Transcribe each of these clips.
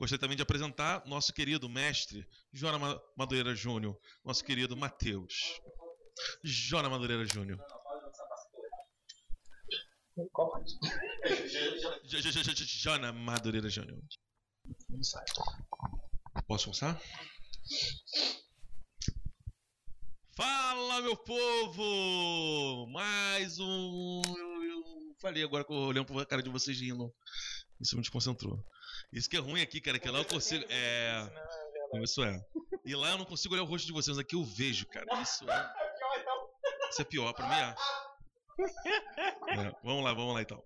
Gostaria também de apresentar nosso querido mestre, Jona Madureira Júnior, nosso querido Matheus. Jona Madureira Júnior. Jona Madureira Júnior. Posso começar? Fala, meu povo! Mais um. Eu, falei agora que eu olhando pra cara de vocês rindo. Isso me desconcentrou. Isso que é ruim aqui, cara, que lá eu consigo. É. Isso é. E lá eu não consigo olhar o rosto de vocês, aqui eu vejo, cara. Isso é. Isso é pior, pra mim é. é. Vamos lá, vamos lá então.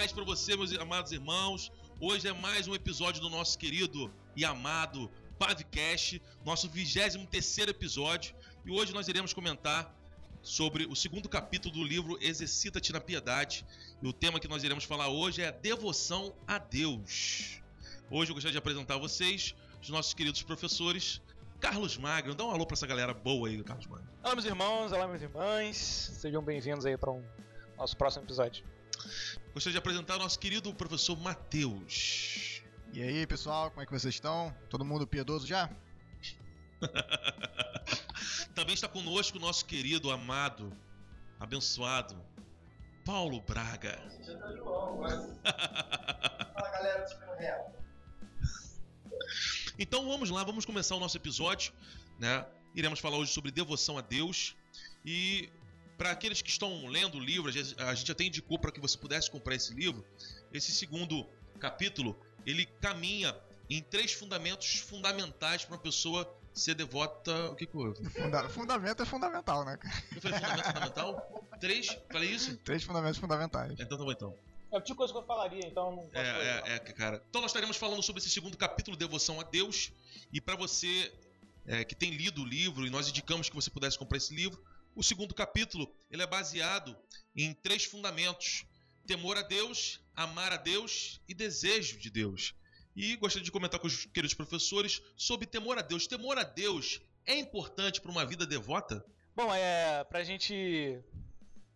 Paz para você, meus amados irmãos. Hoje é mais um episódio do nosso querido e amado Pavcast, nosso 23 episódio. E hoje nós iremos comentar sobre o segundo capítulo do livro Exercita-te na Piedade. E o tema que nós iremos falar hoje é devoção a Deus. Hoje eu gostaria de apresentar a vocês os nossos queridos professores. Carlos Magno, dá um alô para essa galera boa aí, Carlos Magno. Olá, meus irmãos, olá, minhas irmãs. Sejam bem-vindos aí para um nosso próximo episódio. Gostaria de apresentar o nosso querido professor Matheus. E aí, pessoal, como é que vocês estão? Todo mundo piedoso já? Também está conosco o nosso querido, amado, abençoado, Paulo Braga. Fala galera do Real. Então vamos lá, vamos começar o nosso episódio, né? Iremos falar hoje sobre devoção a Deus e para aqueles que estão lendo o livro, a gente até indicou para que você pudesse comprar esse livro. Esse segundo capítulo, ele caminha em três fundamentos fundamentais para uma pessoa ser devota. O que que houve? Funda fundamento é fundamental, né, cara? Eu falei fundamento fundamental? Três? Falei isso? Três fundamentos fundamentais. Então tá bom então. É o tipo de coisa que eu falaria, então não posso É, falar. é, é, cara. Então nós estaremos falando sobre esse segundo capítulo, Devoção a Deus. E para você é, que tem lido o livro, e nós indicamos que você pudesse comprar esse livro, o segundo capítulo ele é baseado em três fundamentos: temor a Deus, amar a Deus e desejo de Deus. E gostaria de comentar com os queridos professores sobre temor a Deus. Temor a Deus é importante para uma vida devota? Bom, é pra gente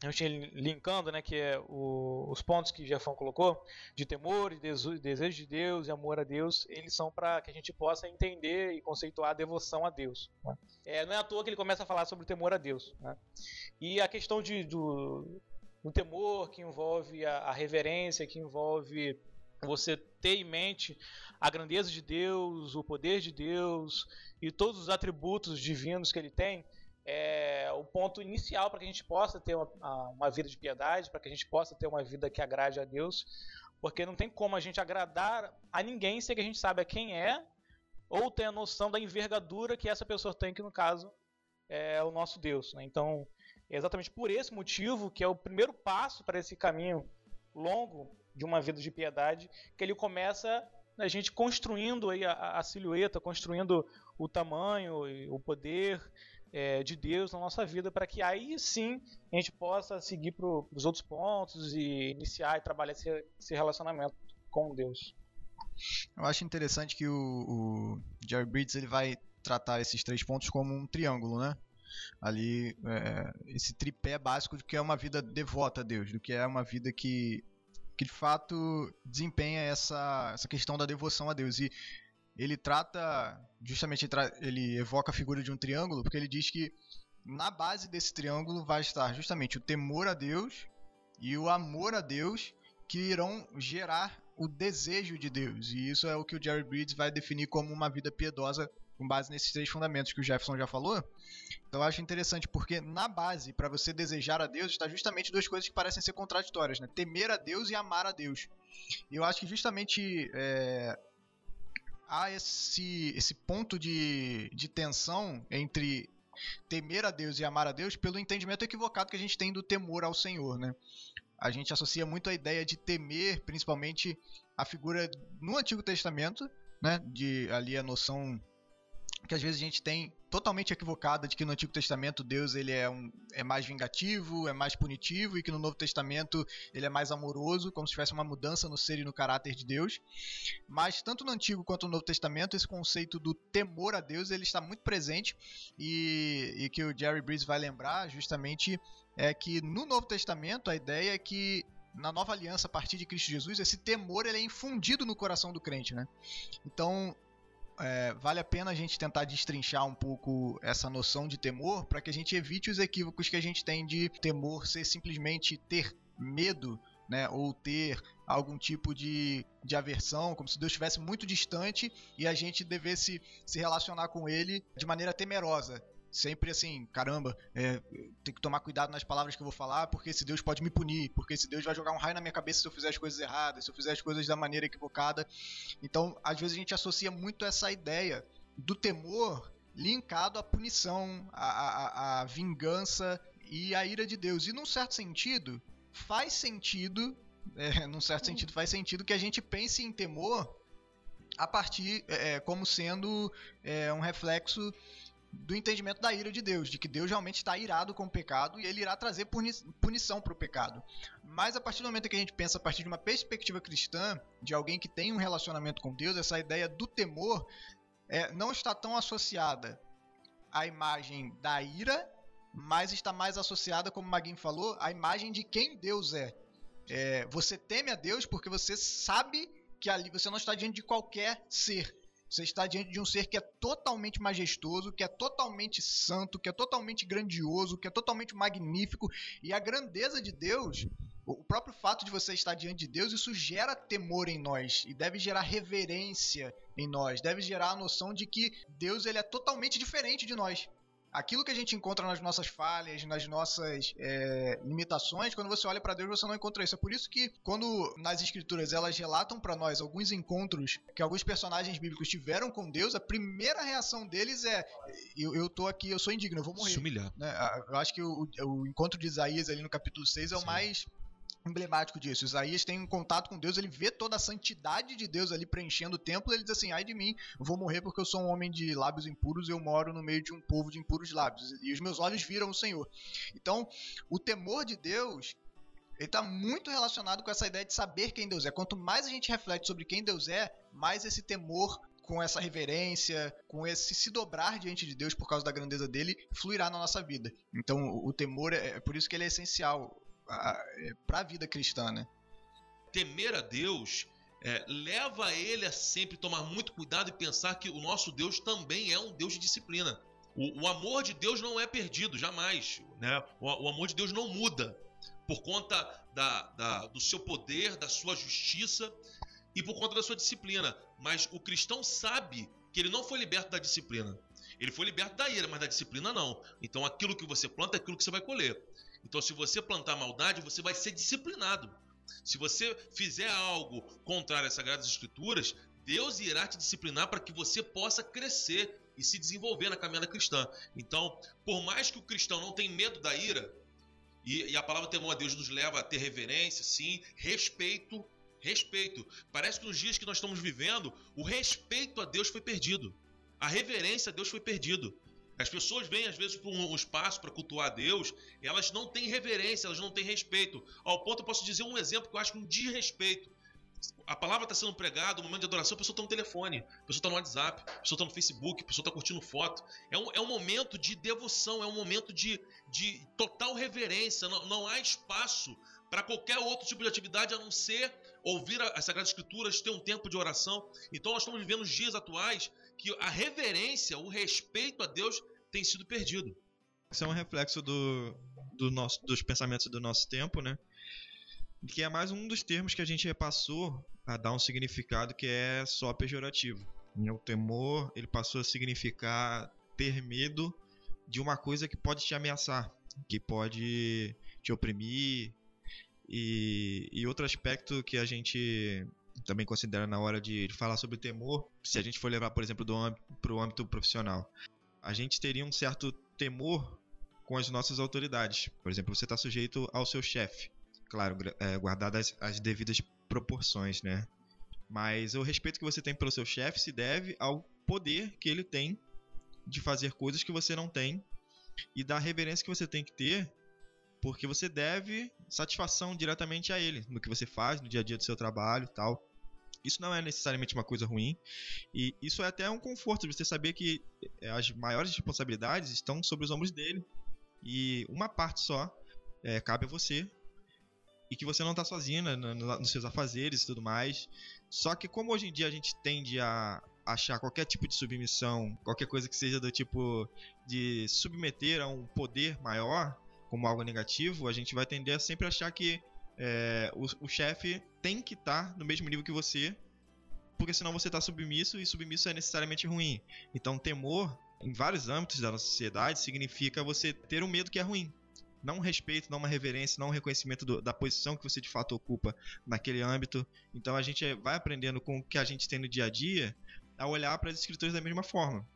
a gente linkando, né, que é o- os pontos que Jefão colocou de temor, desu- desejo de Deus e amor a Deus, eles são para que a gente possa entender e conceituar a devoção a Deus. né? É, não é à toa que ele começa a falar sobre o temor a Deus. né? E a questão de, do, do temor que envolve a, a reverência, que envolve você ter em mente a grandeza de Deus, o poder de Deus e todos os atributos divinos que ele tem, é o ponto inicial para que a gente possa ter uma, uma vida de piedade, para que a gente possa ter uma vida que agrade a Deus, porque não tem como a gente agradar a ninguém sem que a gente saiba quem é ou tenha noção da envergadura que essa pessoa tem, que no caso é o nosso Deus. né? Então, é exatamente por esse motivo que é o primeiro passo para esse caminho longo de uma vida de piedade, que ele começa a gente construindo aí a, a silhueta, construindo o tamanho o poder é, de Deus na nossa vida, para que aí sim a gente possa seguir para os outros pontos e iniciar e trabalhar esse, esse relacionamento com Deus. Eu acho interessante que o, o Jerry Bridges ele vai tratar esses três pontos como um triângulo, né? Ali, é, esse tripé básico do que é uma vida devota a Deus, do que é uma vida que, que de fato desempenha essa, essa questão da devoção a Deus. E ele trata, justamente ele, evoca a figura de um triângulo, porque ele diz que na base desse triângulo vai estar justamente o temor a Deus e o amor a Deus que irão gerar o desejo de Deus. E isso é o que o Jerry Bridges vai definir como uma vida piedosa com base nesses três fundamentos que o Jefferson já falou. Então eu acho interessante porque na base para você desejar a Deus está justamente duas coisas que parecem ser contraditórias, né? Temer a Deus e amar a Deus. E eu acho que justamente é, há esse, esse ponto de, de tensão entre temer a Deus e amar a Deus pelo entendimento equivocado que a gente tem do temor ao Senhor, né? A gente associa muito a ideia de temer, principalmente a figura no Antigo Testamento, né? De ali a noção que às vezes a gente tem totalmente equivocada de que no Antigo Testamento Deus ele é, um, é mais vingativo, é mais punitivo e que no Novo Testamento ele é mais amoroso, como se tivesse uma mudança no ser e no caráter de Deus. Mas tanto no Antigo quanto no Novo Testamento esse conceito do temor a Deus ele está muito presente e, e que o Jerry Breeze vai lembrar justamente é que no Novo Testamento a ideia é que na nova aliança a partir de Cristo Jesus esse temor ele é infundido no coração do crente, né? Então é, vale a pena a gente tentar destrinchar um pouco essa noção de temor para que a gente evite os equívocos que a gente tem de temor ser simplesmente ter medo, né, ou ter algum tipo de, de aversão, como se Deus estivesse muito distante e a gente devesse se relacionar com Ele de maneira temerosa sempre assim, caramba, é, tem que tomar cuidado nas palavras que eu vou falar, porque esse Deus pode me punir, porque esse Deus vai jogar um raio na minha cabeça se eu fizer as coisas erradas, se eu fizer as coisas da maneira equivocada. Então, às vezes a gente associa muito essa ideia do temor linkado à punição, à, à, à vingança e à ira de Deus. E num certo sentido, faz sentido, é, num certo sentido faz sentido que a gente pense em temor a partir é, como sendo é, um reflexo do entendimento da ira de Deus, de que Deus realmente está irado com o pecado e ele irá trazer punição para o pecado. Mas a partir do momento que a gente pensa a partir de uma perspectiva cristã, de alguém que tem um relacionamento com Deus, essa ideia do temor é, não está tão associada à imagem da ira, mas está mais associada, como o Maguinho falou, à imagem de quem Deus é. é. Você teme a Deus porque você sabe que ali você não está diante de qualquer ser você está diante de um ser que é totalmente majestoso, que é totalmente santo, que é totalmente grandioso, que é totalmente magnífico. E a grandeza de Deus, o próprio fato de você estar diante de Deus, isso gera temor em nós e deve gerar reverência em nós, deve gerar a noção de que Deus ele é totalmente diferente de nós aquilo que a gente encontra nas nossas falhas, nas nossas é, limitações, quando você olha para Deus você não encontra isso. É por isso que quando nas escrituras elas relatam para nós alguns encontros que alguns personagens bíblicos tiveram com Deus, a primeira reação deles é eu, eu tô aqui, eu sou indigno, eu vou morrer. Se humilhar. Né? Eu acho que o, o encontro de Isaías ali no capítulo 6 é Sim. o mais emblemático disso. Isaías tem um contato com Deus, ele vê toda a santidade de Deus ali preenchendo o templo, ele diz assim: ai de mim, vou morrer porque eu sou um homem de lábios impuros, eu moro no meio de um povo de impuros lábios, e os meus olhos viram o Senhor. Então, o temor de Deus. Ele está muito relacionado com essa ideia de saber quem Deus é. Quanto mais a gente reflete sobre quem Deus é, mais esse temor com essa reverência, com esse se dobrar diante de Deus por causa da grandeza dele, fluirá na nossa vida. Então, o temor é, é por isso que ele é essencial para a vida cristã, né? Temer a Deus é, leva ele a sempre tomar muito cuidado e pensar que o nosso Deus também é um Deus de disciplina. O, o amor de Deus não é perdido, jamais. Né? O, o, amor de Deus não muda por conta da, da, do seu poder, da sua justiça e por conta da sua disciplina. Mas o cristão sabe que ele não foi liberto da disciplina. Ele foi liberto da ira, mas da disciplina não. Então aquilo que você planta é aquilo que você vai colher. Então, se você plantar maldade, você vai ser disciplinado. Se você fizer algo contrário às Sagradas Escrituras, Deus irá te disciplinar para que você possa crescer e se desenvolver na caminhada cristã. Então, por mais que o cristão não tenha medo da ira, e, e a palavra temor a Deus nos leva a ter reverência, sim, respeito, respeito. Parece que nos dias que nós estamos vivendo, o respeito a Deus foi perdido. A reverência a Deus foi perdido. As pessoas vêm às vezes para um espaço para cultuar Deus, elas não têm reverência, elas não têm respeito. Ao ponto eu posso dizer um exemplo que eu acho um desrespeito. A palavra está sendo pregada, no momento de adoração, a pessoa está no telefone, a pessoa está no WhatsApp, a pessoa está no Facebook, a pessoa está curtindo foto. É um, é um momento de devoção, é um momento de, de total reverência. Não, não há espaço para qualquer outro tipo de atividade a não ser ouvir as Sagradas Escrituras, ter um tempo de oração. Então nós estamos vivendo os dias atuais que a reverência, o respeito a Deus tem sido perdido. Isso é um reflexo do, do nosso, dos pensamentos do nosso tempo, né? Que é mais um dos termos que a gente repassou a dar um significado que é só pejorativo. O temor, ele passou a significar ter medo de uma coisa que pode te ameaçar, que pode te oprimir. E, e outro aspecto que a gente também considera na hora de falar sobre o temor, se a gente for levar, por exemplo, para o âmbito profissional. A gente teria um certo temor com as nossas autoridades. Por exemplo, você está sujeito ao seu chefe. Claro, é, guardadas as devidas proporções, né? Mas o respeito que você tem pelo seu chefe se deve ao poder que ele tem de fazer coisas que você não tem e da reverência que você tem que ter, porque você deve satisfação diretamente a ele, no que você faz, no dia a dia do seu trabalho e tal. Isso não é necessariamente uma coisa ruim. E isso é até um conforto de você saber que eh, as maiores responsabilidades estão sobre os ombros dele. E uma parte só é, cabe a você. E que você não está sozinho né, no, no, nos seus afazeres e tudo mais. Só que como hoje em dia a gente tende a achar qualquer tipo de submissão, qualquer coisa que seja do tipo de submeter a um poder maior como algo negativo, a gente vai tender a sempre achar que é, o, o chefe tem que estar tá no mesmo nível que você, porque senão você está submisso e submisso é necessariamente ruim. Então, temor, em vários âmbitos da nossa sociedade, significa você ter um medo que é ruim. Não um respeito, não uma reverência, não um reconhecimento do, da posição que você de fato ocupa naquele âmbito. Então a gente vai aprendendo com o que a gente tem no dia a dia a olhar para as escrituras da mesma forma.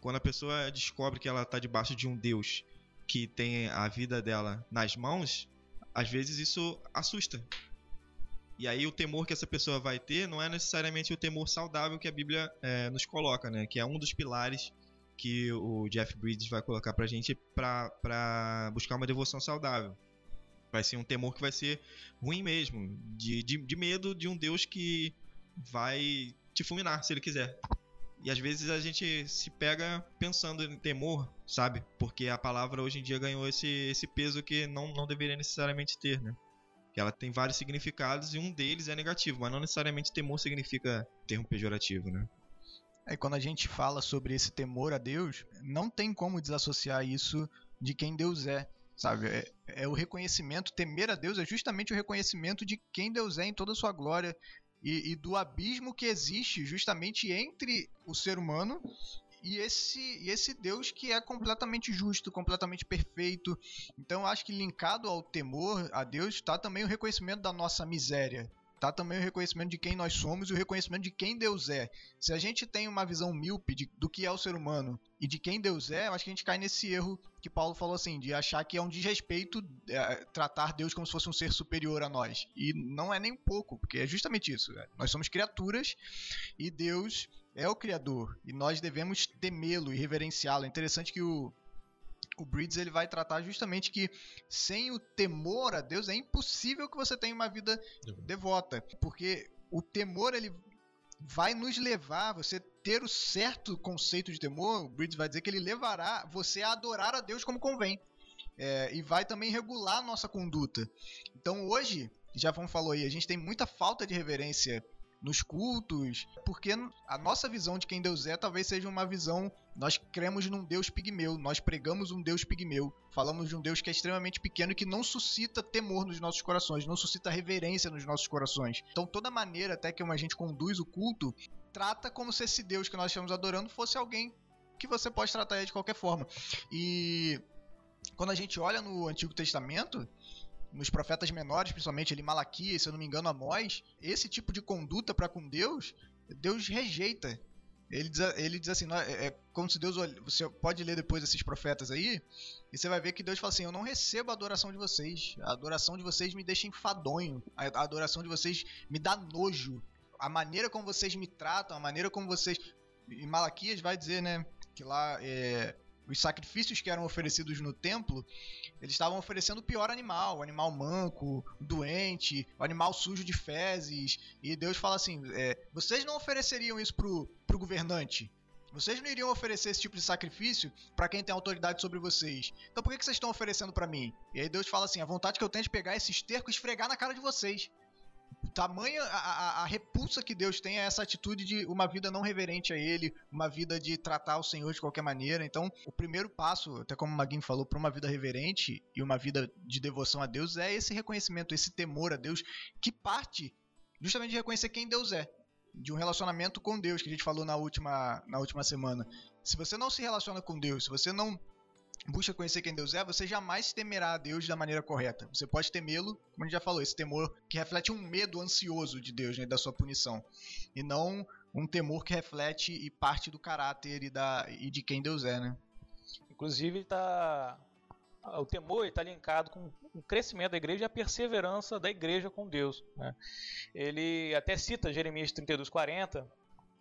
Quando a pessoa descobre que ela está debaixo de um Deus que tem a vida dela nas mãos, às vezes isso assusta. E aí o temor que essa pessoa vai ter não é necessariamente o temor saudável que a Bíblia é, nos coloca, né? Que é um dos pilares que o Jeff Bridges vai colocar pra gente para buscar uma devoção saudável. Vai ser um temor que vai ser ruim mesmo, de, de, de medo de um Deus que vai te fulminar se ele quiser. E às vezes a gente se pega pensando em temor, sabe? Porque a palavra hoje em dia ganhou esse, esse peso que não, não deveria necessariamente ter, né? Que ela tem vários significados e um deles é negativo, mas não necessariamente temor significa termo pejorativo, né? É, quando a gente fala sobre esse temor a Deus, não tem como desassociar isso de quem Deus é, sabe? É, é o reconhecimento, temer a Deus é justamente o reconhecimento de quem Deus é em toda a sua glória, e, e do abismo que existe justamente entre o ser humano e esse, e esse Deus que é completamente justo, completamente perfeito. Então acho que linkado ao temor a Deus está também o reconhecimento da nossa miséria, tá também o reconhecimento de quem nós somos e o reconhecimento de quem Deus é. Se a gente tem uma visão míope de, do que é o ser humano e de quem Deus é, acho que a gente cai nesse erro que Paulo falou assim, de achar que é um desrespeito é, tratar Deus como se fosse um ser superior a nós. E não é nem um pouco, porque é justamente isso. Né? Nós somos criaturas e Deus é o Criador e nós devemos temê-lo e reverenciá-lo. É interessante que o o Breeds ele vai tratar justamente que sem o temor a Deus é impossível que você tenha uma vida devota, porque o temor ele vai nos levar, você ter o certo conceito de temor, o Breeds vai dizer que ele levará você a adorar a Deus como convém. É, e vai também regular a nossa conduta. Então hoje, já vamos falou aí, a gente tem muita falta de reverência nos cultos, porque a nossa visão de quem Deus é talvez seja uma visão. Nós cremos num Deus pigmeu, nós pregamos um Deus pigmeu, falamos de um Deus que é extremamente pequeno e que não suscita temor nos nossos corações, não suscita reverência nos nossos corações. Então, toda maneira até que a gente conduz o culto, trata como se esse Deus que nós estamos adorando fosse alguém que você pode tratar de qualquer forma. E quando a gente olha no Antigo Testamento, nos profetas menores, principalmente ali Malaquias, se eu não me engano, Amós, esse tipo de conduta para com Deus, Deus rejeita. Ele diz, ele diz assim, é, é como se Deus, você pode ler depois esses profetas aí, e você vai ver que Deus fala assim, eu não recebo a adoração de vocês, a adoração de vocês me deixa enfadonho, a adoração de vocês me dá nojo, a maneira como vocês me tratam, a maneira como vocês... E Malaquias vai dizer, né, que lá é, os sacrifícios que eram oferecidos no templo, eles estavam oferecendo o pior animal, o animal manco, doente, o animal sujo de fezes. E Deus fala assim: é, vocês não ofereceriam isso pro, pro governante. Vocês não iriam oferecer esse tipo de sacrifício para quem tem autoridade sobre vocês. Então por que, que vocês estão oferecendo para mim? E aí Deus fala assim: a vontade que eu tenho é de pegar esse esterco e esfregar na cara de vocês. Tamanha a, a, a, repulsa que Deus tem é essa atitude de uma vida não reverente a Ele, uma vida de tratar o Senhor de qualquer maneira. Então, o primeiro passo, até como o Maguinho falou, para uma vida reverente e uma vida de devoção a Deus é esse reconhecimento, esse temor a Deus, que parte justamente de reconhecer quem Deus é, de um relacionamento com Deus, que a gente falou na última, na última semana. Se você não se relaciona com Deus, se você não busca conhecer quem Deus é, você jamais temerá a Deus da maneira correta. Você pode temê-lo, como a gente já falou, esse temor que reflete um medo ansioso de Deus, né, da sua punição, e não um temor que reflete e parte do caráter e, da, e de quem Deus é, né? Inclusive, tá, o temor está linkado com o crescimento da igreja e a perseverança da igreja com Deus. Né? Ele até cita Jeremias 32,40, em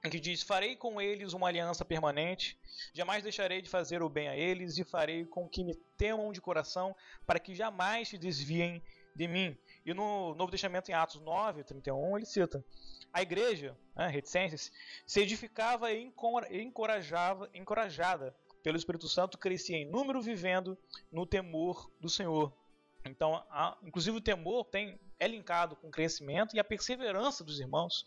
que diz: Farei com eles uma aliança permanente, jamais deixarei de fazer o bem a eles, e farei com que me temam de coração, para que jamais se desviem de mim. E no Novo Testamento, em Atos 9, 31, ele cita: A igreja, né, reticências, se edificava e encorajava, encorajada pelo Espírito Santo, crescia em número, vivendo no temor do Senhor. Então, a, inclusive o temor tem, é linkado com o crescimento e a perseverança dos irmãos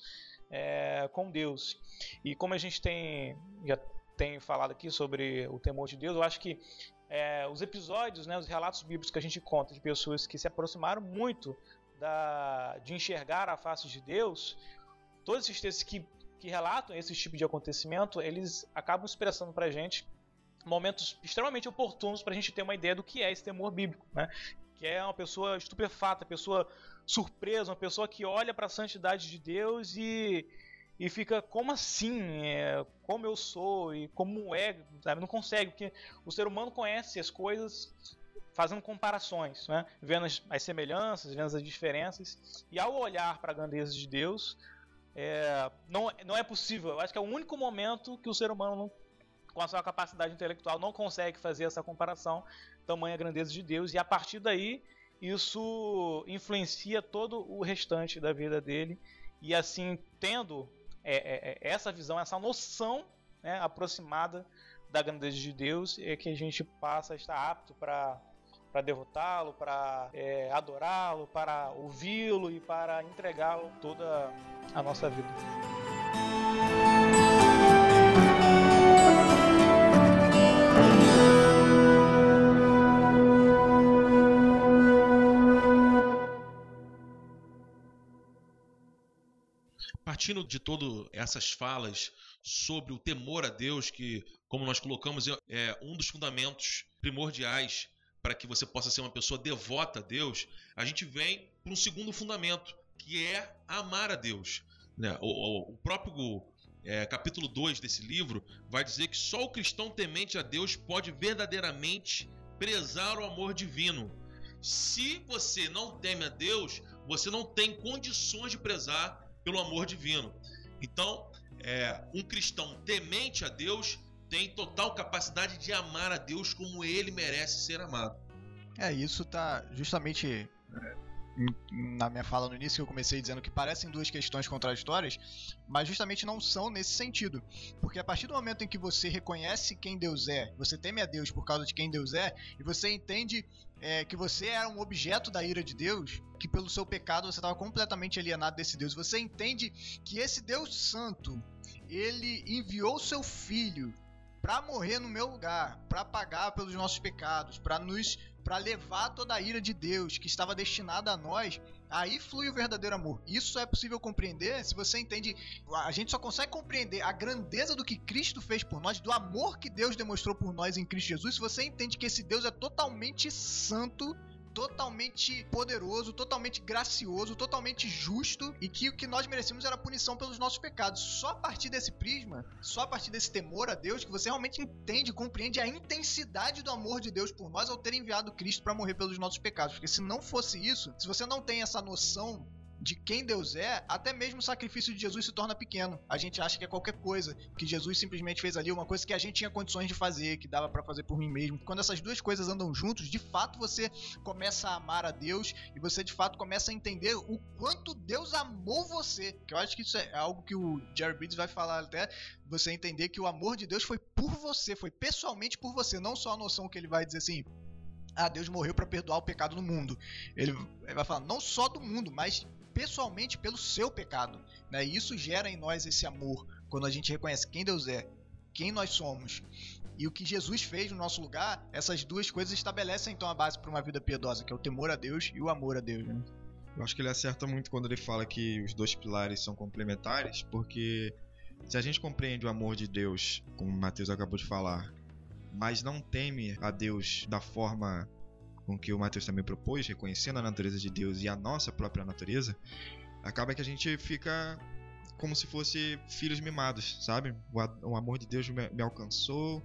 é, com Deus. E como a gente tem já tem falado aqui sobre o temor de Deus, eu acho que é, os episódios, né, os relatos bíblicos que a gente conta de pessoas que se aproximaram muito da, de enxergar a face de Deus, todos esses textos que, que relatam esse tipo de acontecimento, eles acabam expressando para a gente momentos extremamente oportunos para a gente ter uma ideia do que é esse temor bíblico, né? que é uma pessoa estupefata, pessoa surpresa, uma pessoa que olha para a santidade de Deus e, e fica como assim, é, como eu sou e como é, sabe? Não consegue, porque o ser humano conhece as coisas fazendo comparações, né? vendo as, as semelhanças, vendo as diferenças, e ao olhar para a grandeza de Deus, é, não, não é possível. Eu acho que é o único momento que o ser humano, com a sua capacidade intelectual, não consegue fazer essa comparação, tamanha grandeza de Deus, e a partir daí isso influencia todo o restante da vida dele, e assim, tendo é, é, é, essa visão, essa noção né, aproximada da grandeza de Deus, é que a gente passa a estar apto para para derrotá-lo, para é, adorá-lo, para ouvi-lo e para entregá-lo toda a nossa vida. Partindo de todas essas falas sobre o temor a Deus, que, como nós colocamos, é um dos fundamentos primordiais para que você possa ser uma pessoa devota a Deus, a gente vem para um segundo fundamento, que é amar a Deus. Né? O próprio é, capítulo 2 desse livro vai dizer que só o cristão temente a Deus pode verdadeiramente prezar o amor divino. Se você não teme a Deus, você não tem condições de prezar pelo amor divino. Então, é, um cristão temente a Deus tem total capacidade de amar a Deus como ele merece ser amado. É, isso tá justamente na minha fala no início eu comecei dizendo que parecem duas questões contraditórias, mas justamente não são nesse sentido. Porque a partir do momento em que você reconhece quem Deus é, você teme a Deus por causa de quem Deus é, e você entende é, que você era um objeto da ira de Deus, que pelo seu pecado você estava completamente alienado desse Deus. Você entende que esse Deus Santo, ele enviou seu filho para morrer no meu lugar, para pagar pelos nossos pecados, para nos para levar toda a ira de Deus que estava destinada a nós, aí flui o verdadeiro amor. Isso é possível compreender se você entende. A gente só consegue compreender a grandeza do que Cristo fez por nós, do amor que Deus demonstrou por nós em Cristo Jesus, se você entende que esse Deus é totalmente santo totalmente poderoso, totalmente gracioso, totalmente justo e que o que nós merecemos era punição pelos nossos pecados. Só a partir desse prisma, só a partir desse temor a Deus que você realmente entende, compreende a intensidade do amor de Deus por nós ao ter enviado Cristo para morrer pelos nossos pecados. Porque se não fosse isso, se você não tem essa noção de quem Deus é, até mesmo o sacrifício de Jesus se torna pequeno. A gente acha que é qualquer coisa, que Jesus simplesmente fez ali uma coisa que a gente tinha condições de fazer, que dava para fazer por mim mesmo. Quando essas duas coisas andam juntos, de fato você começa a amar a Deus e você de fato começa a entender o quanto Deus amou você. Que eu acho que isso é algo que o Jerry Bridges vai falar até você entender que o amor de Deus foi por você, foi pessoalmente por você, não só a noção que ele vai dizer assim, ah, Deus morreu para perdoar o pecado no mundo. Ele, vai falar não só do mundo, mas pessoalmente pelo seu pecado. Né? E isso gera em nós esse amor quando a gente reconhece quem Deus é, quem nós somos e o que Jesus fez no nosso lugar. Essas duas coisas estabelecem então a base para uma vida piedosa, que é o temor a Deus e o amor a Deus. Né? Eu acho que ele acerta muito quando ele fala que os dois pilares são complementares, porque se a gente compreende o amor de Deus, como Mateus acabou de falar, mas não teme a Deus da forma com que o Matheus também propôs, reconhecendo a natureza de Deus e a nossa própria natureza, acaba que a gente fica como se fosse filhos mimados, sabe? O, amor de Deus me, alcançou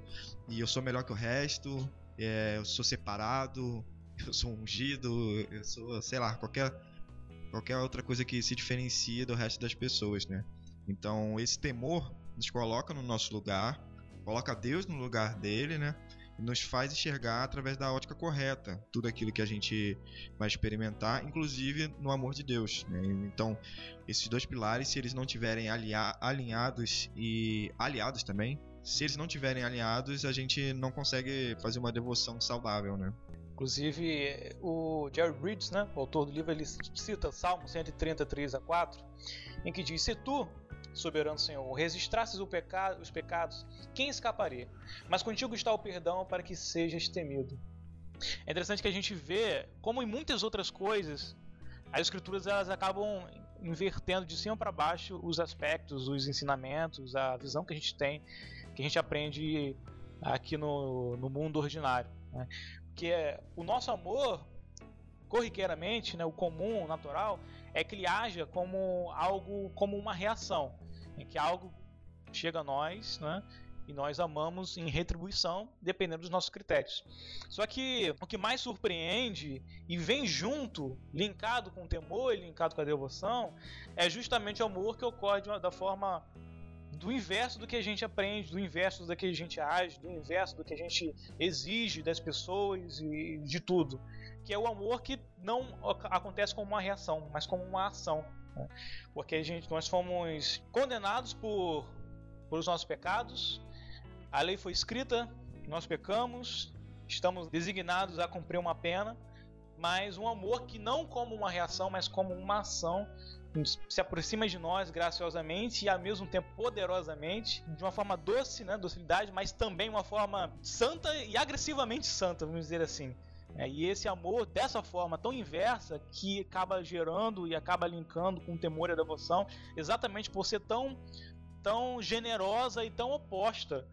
e eu sou melhor que o resto, é, eu sou separado, eu sou ungido, eu sou, sei lá, qualquer, qualquer outra coisa que se diferencie do resto das pessoas, né? Então, esse temor nos coloca no nosso lugar, coloca Deus no lugar dele, né? Nos faz enxergar através da ótica correta tudo aquilo que a gente vai experimentar, inclusive no amor de Deus. Né? Então, esses dois pilares, se eles não tiverem alinhados e aliados também, se eles não tiverem alinhados, a gente não consegue fazer uma devoção saudável, né? Inclusive, o Jerry Bridges, né, o autor do livro, ele cita Salmo 133 a 4, em que diz: Se tu, soberano Senhor, registrasses pecado, os pecados, quem escaparia? Mas contigo está o perdão para que sejas temido. É interessante que a gente vê, como em muitas outras coisas, as escrituras elas acabam invertendo de cima para baixo os aspectos, os ensinamentos, a visão que a gente tem, que a gente aprende aqui no, no mundo ordinário. Né? Porque o nosso amor, corriqueiramente, né, o comum, o natural, é que ele haja como algo, como uma reação, em que algo chega a nós, né, e nós amamos em retribuição, dependendo dos nossos critérios. Só que o que mais surpreende e vem junto, linkado com o temor e linkado com a devoção, é justamente o amor que ocorre uma- da forma do inverso do que a gente aprende, do inverso do que a gente age, do inverso do que a gente exige das pessoas e de tudo, que é o amor que não ac- acontece como uma reação, mas como uma ação, porque a gente, nós fomos condenados por, por os nossos pecados, a lei foi escrita, nós pecamos, estamos designados a cumprir uma pena, mas um amor que não como uma reação, mas como uma ação se aproxima de nós graciosamente e ao mesmo tempo poderosamente, de uma forma doce, né, docilidade, mas também uma forma santa e agressivamente santa, vamos dizer assim. É, e esse amor dessa forma tão inversa que acaba gerando e acaba linkando com o temor e a devoção, exatamente por ser tão tão generosa e tão oposta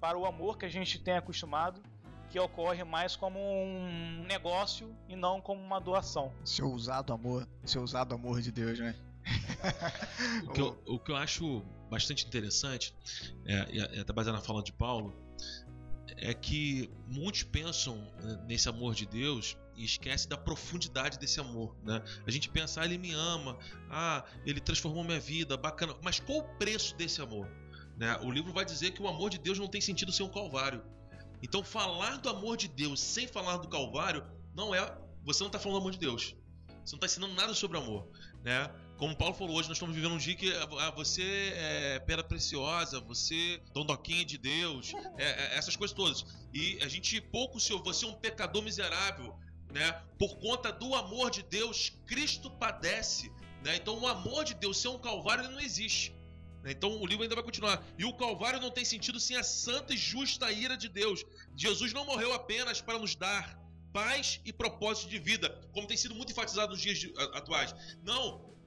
para o amor que a gente tem acostumado, que ocorre mais como um negócio e não como uma doação. Seu usado amor, seu usado amor de Deus, né? O que, eu, o que eu acho bastante interessante, é, e até baseado na fala de Paulo, é que muitos pensam né, nesse amor de Deus e esquece da profundidade desse amor, né? A gente pensa, ah, ele me ama, ah, ele transformou minha vida, bacana. Mas qual o preço desse amor? Né? O livro vai dizer que o amor de Deus não tem sentido sem um calvário. Então, falar do amor de Deus sem falar do calvário não é. Você não está falando do amor de Deus. Você não está ensinando nada sobre amor, né? Como Paulo falou hoje, nós estamos vivendo um dia que ah, você é pedra preciosa, você dondoquinha de Deus, é, é, essas coisas todas. E a gente pouco se você é um pecador miserável, né? Por conta do amor de Deus, Cristo padece, né? Então o amor de Deus sem um calvário ele não existe. né? Então o livro ainda vai continuar. E o Calvário não tem sentido sem a santa e justa ira de Deus. Jesus não morreu apenas para nos dar paz e propósito de vida, como tem sido muito enfatizado nos dias atuais. Não.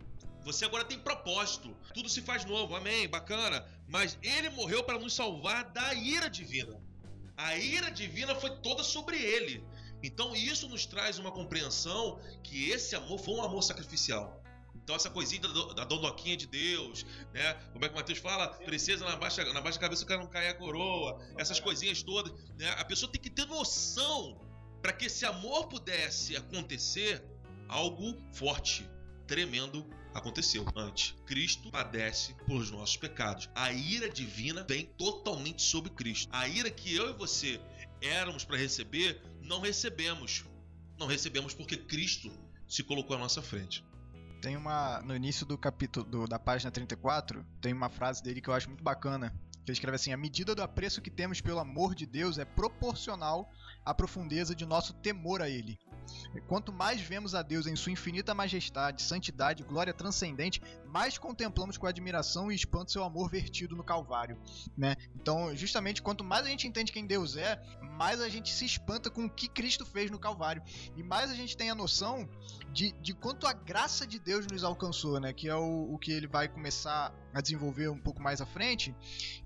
Você agora tem propósito. Tudo se faz novo. Amém. Bacana. Mas ele morreu para nos salvar da ira divina. A ira divina foi toda sobre ele. Então isso nos traz uma compreensão que esse amor foi um amor sacrificial. Então essa coisinha da, da dondoquinha de Deus, né? Como é que o Mateus fala? Princesa na baixa, na baixa cabeça o cara não cai a coroa. Essas coisinhas todas, né? A pessoa tem que ter noção para que esse amor pudesse acontecer, algo forte, tremendo aconteceu antes. Cristo padece pelos nossos pecados. A ira divina vem totalmente sobre Cristo. A ira que eu e você éramos para receber, não recebemos. Não recebemos porque Cristo se colocou à nossa frente. Tem uma. No início do capítulo do- da página 34, tem uma frase dele que eu acho muito bacana. Que ele escreve assim: A medida do apreço que temos pelo amor de Deus é proporcional à profundeza de nosso temor a Ele. Quanto mais vemos a Deus em sua infinita majestade, santidade glória transcendente, mais contemplamos com admiração e espanto seu amor vertido no Calvário. Né? Então, justamente, quanto mais a gente entende quem Deus é, mais a gente se espanta com o que Cristo fez no Calvário. E mais a gente tem a noção de, de quanto a graça de Deus nos alcançou, né? Que é o, o que ele vai começar a desenvolver um pouco mais à frente,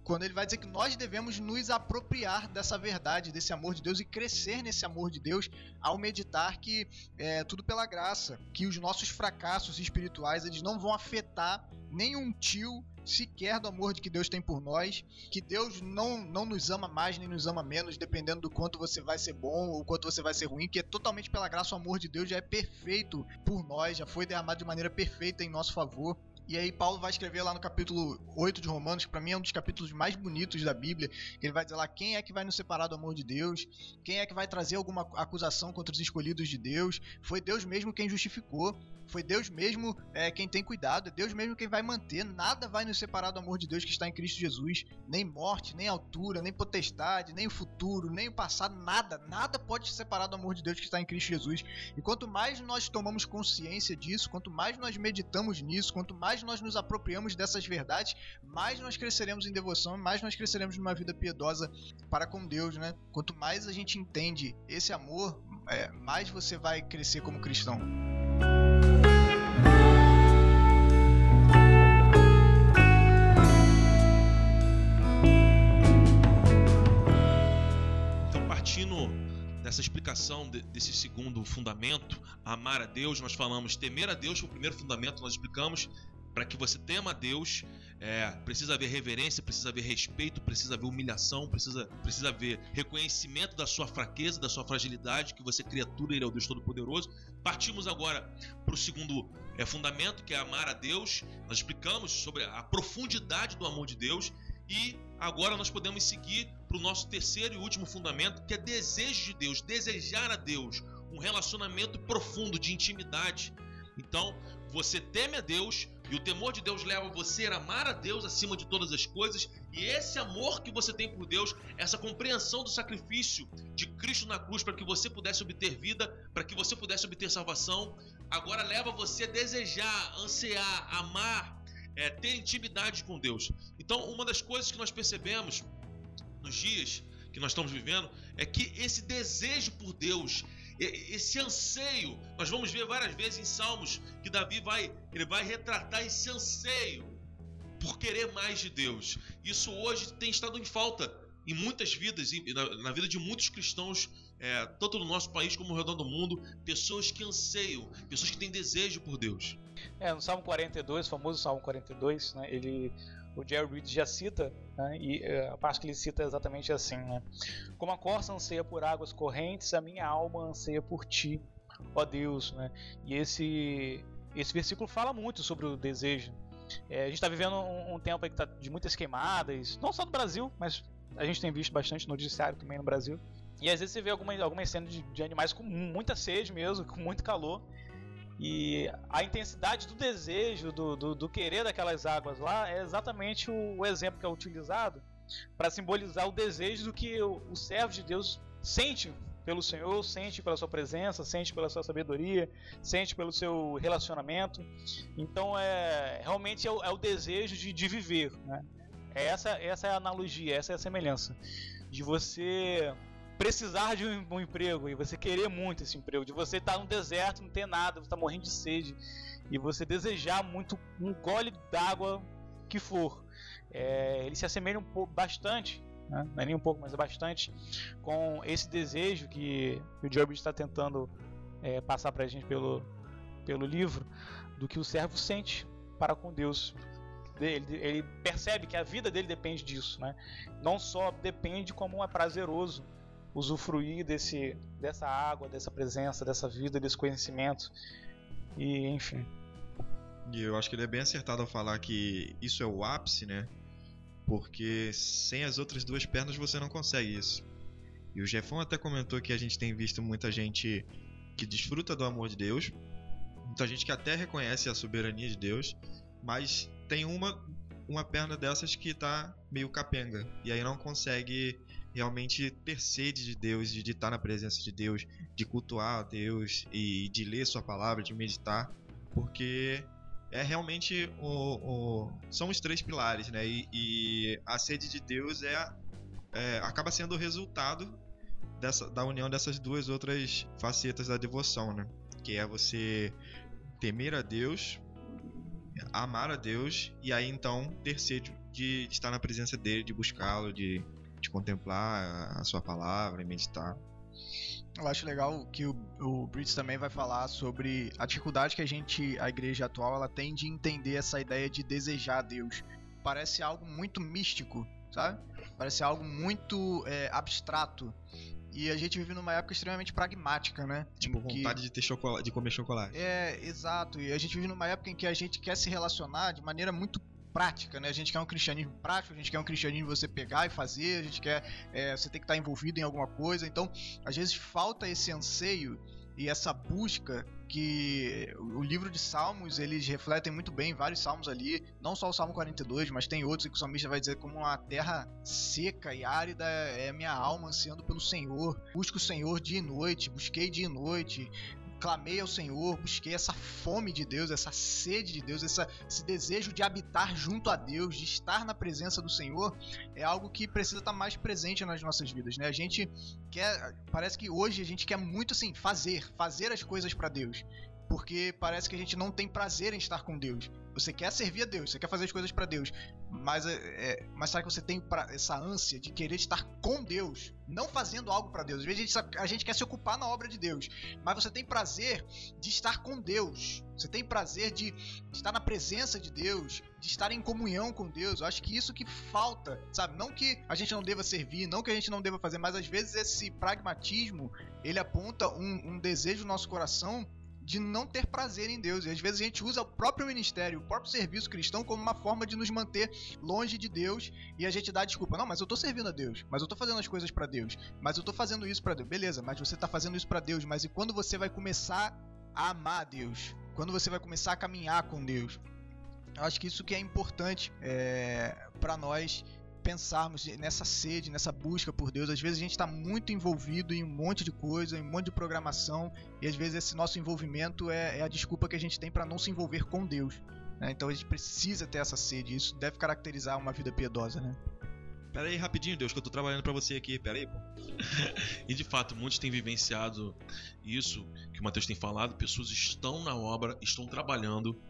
quando ele vai dizer que nós devemos nos apropriar dessa verdade, desse amor de Deus e crescer nesse amor de Deus ao meditar que é tudo pela graça, que os nossos fracassos espirituais eles não vão afetar nenhum tio sequer do amor de que Deus tem por nós, que Deus não, não nos ama mais nem nos ama menos, dependendo do quanto você vai ser bom ou quanto você vai ser ruim, que é totalmente pela graça, o amor de Deus já é perfeito por nós, já foi derramado de maneira perfeita em nosso favor. E aí Paulo vai escrever lá no capítulo 8 de Romanos, que para mim é um dos capítulos mais bonitos da Bíblia, que ele vai dizer lá quem é que vai nos separar do amor de Deus, quem é que vai trazer alguma acusação contra os escolhidos de Deus. Foi Deus mesmo quem justificou, foi Deus mesmo é, quem tem cuidado, é Deus mesmo quem vai manter. Nada vai nos separar do amor de Deus que está em Cristo Jesus. Nem morte, nem altura, nem potestade, nem o futuro, nem o passado, nada. Nada pode se separar do amor de Deus que está em Cristo Jesus. E quanto mais nós tomamos consciência disso, quanto mais nós meditamos nisso, quanto mais nós nos apropriamos dessas verdades, mais nós cresceremos em devoção, mais nós cresceremos numa vida piedosa para com Deus, né? Quanto mais a gente entende esse amor, é, mais você vai crescer como cristão. Então, partindo dessa explicação de- desse segundo fundamento, amar a Deus, nós falamos temer a Deus foi o primeiro fundamento, nós explicamos para que você tema a Deus, é, precisa haver reverência, precisa haver respeito, precisa haver humilhação, precisa, precisa haver reconhecimento da sua fraqueza, da sua fragilidade, que você é criatura, ele é o Deus Todo-Poderoso. Partimos agora para o segundo é, fundamento, que é amar a Deus. Nós explicamos sobre a profundidade do amor de Deus e agora nós podemos seguir para o nosso terceiro e último fundamento, que é desejo de Deus, desejar a Deus, um relacionamento profundo de intimidade. Então, você teme a Deus e o temor de Deus leva você a amar a Deus acima de todas as coisas, e esse amor que você tem por Deus, essa compreensão do sacrifício de Cristo na cruz para que você pudesse obter vida, para que você pudesse obter salvação, agora leva você a desejar, ansiar, amar, é, ter intimidade com Deus. Então, uma das coisas que nós percebemos nos dias que nós estamos vivendo é que esse desejo por Deus, esse anseio, nós vamos ver várias vezes em Salmos que Davi vai, ele vai retratar esse anseio por querer mais de Deus. Isso hoje tem estado em falta em muitas vidas, na, na vida de muitos cristãos, é, tanto no nosso país como ao redor do mundo, pessoas que anseiam, pessoas que têm desejo por Deus. É, no Salmo 42, famoso Salmo 42, né, ele, o Jerry Reed já cita, né, e é, a parte que ele cita é exatamente assim, né? Como a corça anseia por águas correntes, a minha alma anseia por ti, ó Deus, né? E esse, esse versículo fala muito sobre o desejo. É, a gente está vivendo um, um tempo tá de muitas queimadas, não só no Brasil, mas a gente tem visto bastante noticiário também no Brasil. E às vezes você vê algumas, algumas cenas de, de animais com muita sede mesmo, com muito calor. E a intensidade do desejo, do, do, do querer daquelas águas lá, é exatamente o, o exemplo que é utilizado para simbolizar o desejo do que o, o servo de Deus sente pelo Senhor, sente pela sua presença, sente pela sua sabedoria, sente pelo seu relacionamento. Então é realmente é o, é o desejo de, de viver. Né? É essa, essa é a analogia, essa é a semelhança de você precisar de um, um emprego e você querer muito esse emprego, de você estar no deserto, não ter nada, você está morrendo de sede e você desejar muito um gole d'água que for. É, ele se assemelha um pouco, bastante, né? não é nem um pouco, mas é bastante, com esse desejo que o Job está tentando é, passar para a gente pelo, pelo livro, do que o servo sente para com Deus. Ele, ele percebe que a vida dele depende disso, né? Não só depende como é prazeroso usufruir desse, dessa água, dessa presença, dessa vida, desse conhecimento. E enfim. E eu acho que ele é bem acertado ao falar que isso é o ápice, né? Porque sem as outras duas pernas você não consegue isso. E o Jefão até comentou que a gente tem visto muita gente que desfruta do amor de Deus, muita gente que até reconhece a soberania de Deus, mas tem uma, uma perna dessas que tá meio capenga. E aí não consegue realmente ter sede de Deus, de estar na presença de Deus, de cultuar a Deus e de ler Sua palavra, de meditar, porque é realmente o, o são os três pilares, né? E, e a sede de Deus é, é, acaba sendo o resultado dessa, da união dessas duas outras facetas da devoção, né? Que é você temer a Deus, amar a Deus e aí então ter sede de, de estar na presença dele, de buscá-lo, de, de contemplar a sua palavra e meditar. Eu acho legal que o, o Brits também vai falar sobre a dificuldade que a gente, a igreja atual, ela tem de entender essa ideia de desejar Deus. Parece algo muito místico, sabe? Parece algo muito é, abstrato. E a gente vive numa época extremamente pragmática, né? Tipo, que- vontade de, ter chocolate, de comer chocolate. É, exato. E a gente vive numa época em que a gente quer se relacionar de maneira muito prática, né? A gente quer um cristianismo prático, a gente quer um cristianismo você pegar e fazer, a gente quer é, você tem que estar envolvido em alguma coisa. Então, às vezes falta esse anseio e essa busca que o livro de Salmos eles refletem muito bem vários salmos ali, não só o Salmo 42, mas tem outros que o salmista vai dizer como uma terra seca e árida é minha alma ansiando pelo Senhor. Busco o Senhor dia e noite, busquei dia e noite, clamei ao Senhor, busquei essa fome de Deus, essa sede de Deus, essa, esse desejo de habitar junto a Deus, de estar na presença do Senhor, é algo que precisa estar mais presente nas nossas vidas, né? A gente quer, parece que hoje a gente quer muito assim fazer, fazer as coisas para Deus, porque parece que a gente não tem prazer em estar com Deus. Você quer servir a Deus, você quer fazer as coisas para Deus, mas, é, é, mas será que você tem pra- essa ânsia de querer estar com Deus, não fazendo algo para Deus? Às vezes a gente, a gente quer se ocupar na obra de Deus, mas você tem prazer de estar com Deus, você tem prazer de, de estar na presença de Deus, de estar em comunhão com Deus. Eu acho que isso que falta, sabe? Não que a gente não deva servir, não que a gente não deva fazer, mas às vezes esse pragmatismo ele aponta um, um desejo no nosso coração de não ter prazer em Deus. E às vezes a gente usa o próprio ministério, o próprio serviço cristão como uma forma de nos manter longe de Deus e a gente dá desculpa. Não, mas eu tô servindo a Deus, mas eu tô fazendo as coisas pra Deus, mas eu tô fazendo isso pra Deus. Beleza, mas você tá fazendo isso pra Deus, mas e quando você vai começar a amar Deus? Quando você vai começar a caminhar com Deus? Eu acho que isso que é importante é, para nós pensarmos nessa sede, nessa busca por Deus. Às vezes a gente está muito envolvido em um monte de coisa, em um monte de programação, e às vezes esse nosso envolvimento é, é a desculpa que a gente tem para não se envolver com Deus. né? Então a gente precisa ter essa sede. Isso deve caracterizar uma vida piedosa, né? Pera aí rapidinho, Deus, que eu tô trabalhando pra você aqui. Pera aí. E de fato, muitos têm vivenciado isso que o Mateus tem falado. Pessoas estão na obra, estão trabalhando,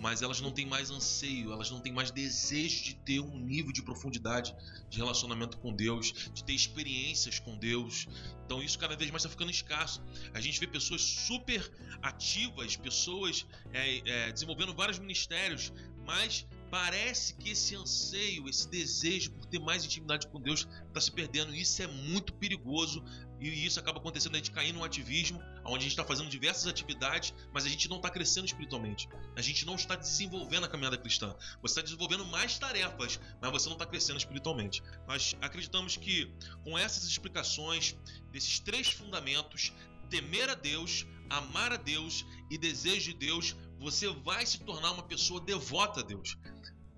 mas elas não têm mais anseio, elas não têm mais desejo de ter um nível de profundidade de relacionamento com Deus, de ter experiências com Deus. Então isso cada vez mais está ficando escasso. A gente vê pessoas super ativas, pessoas é, é, desenvolvendo vários ministérios, mas parece que esse anseio, esse desejo por ter mais intimidade com Deus está se perdendo. Isso é muito perigoso e isso acaba acontecendo a gente cair num ativismo, onde a gente está fazendo diversas atividades, mas a gente não está crescendo espiritualmente. A gente não está desenvolvendo a caminhada cristã. Você está desenvolvendo mais tarefas, mas você não está crescendo espiritualmente. Nós acreditamos que com essas explicações desses três fundamentos, temer a Deus, amar a Deus e desejo de Deus, você vai se tornar uma pessoa devota a Deus.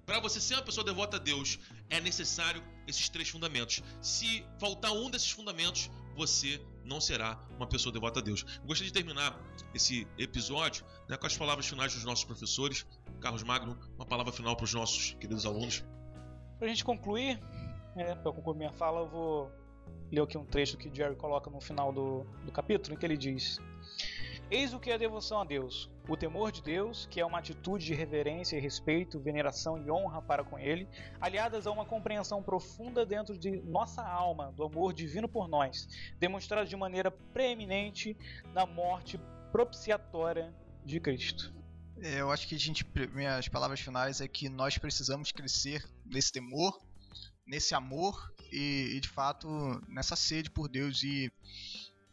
Para você ser uma pessoa devota a Deus, é necessário esses três fundamentos. Se faltar um desses fundamentos, você não será uma pessoa devota a Deus. Eu gostaria de terminar esse episódio né, com as palavras finais dos nossos professores. Carlos Magno, uma palavra final para os nossos queridos alunos. Pra gente concluir, né, pra eu concluir minha fala, eu vou ler aqui um trecho que Jerry coloca no final do, do capítulo, em que ele diz: Eis o que é devoção a Deus: o temor de Deus, que é uma atitude de reverência e respeito, veneração e honra para com Ele, aliadas a uma compreensão profunda dentro de nossa alma do amor divino por nós, demonstrado de maneira preeminente na morte propiciatória de Cristo. É, Eu acho que a gente, minhas palavras finais é que nós precisamos crescer nesse temor, nesse amor e, e, de fato nessa sede por Deus e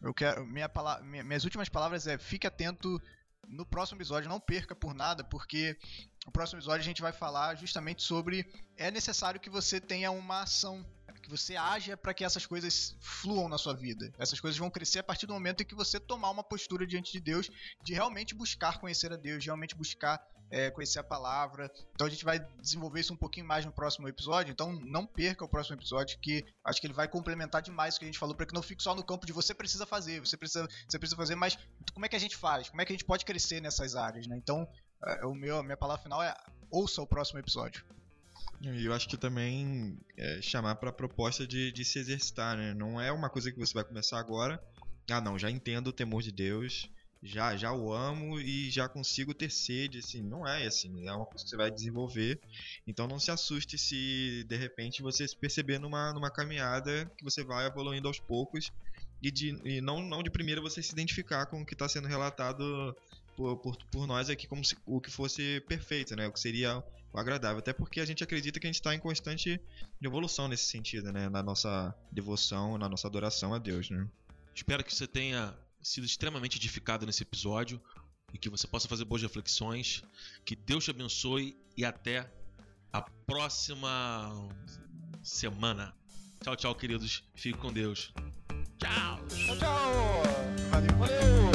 eu quero minha minha- minhas últimas palavras é fique atento no próximo episódio, não perca por nada, porque no próximo episódio a gente vai falar justamente sobre é necessário que você tenha uma ação, que você haja para que essas coisas fluam na sua vida. Essas coisas vão crescer a partir do momento em que você tomar uma postura diante de Deus de realmente buscar conhecer a Deus, de realmente buscar é, conhecer a palavra. Então a gente vai desenvolver isso um pouquinho mais no próximo episódio. Então não perca o próximo episódio, que acho que ele vai complementar demais o que a gente falou, para que não fique só no campo de você precisa fazer, você precisa, você precisa fazer, mas como é que a gente faz? Como é que a gente pode crescer nessas áreas, né? Então é, o meu, a minha palavra final é ouça o próximo episódio. E eu acho que também é, chamar para a proposta de, de se exercitar, né? Não é uma coisa que você vai começar agora. Ah, não, já entendo o temor de Deus, já já o amo e já consigo ter sede, assim, não é assim, é uma coisa que você vai desenvolver. Então não se assuste se de repente você se perceber numa, numa caminhada que você vai evoluindo aos poucos e, de, e não, não de primeira você se identificar com o que está sendo relatado por, por, por nós aqui como se, o que fosse perfeito, né? O que seria agradável. Até porque a gente acredita que a gente está em constante evolução nesse sentido, né? Na nossa devoção, na nossa adoração a Deus, né? Espero que você tenha sido extremamente edificado nesse episódio e que você possa fazer boas reflexões. Que Deus te abençoe e até a próxima semana. Tchau, tchau, queridos. Fique com Deus. Tchau. Tchau, tchau. Valeu.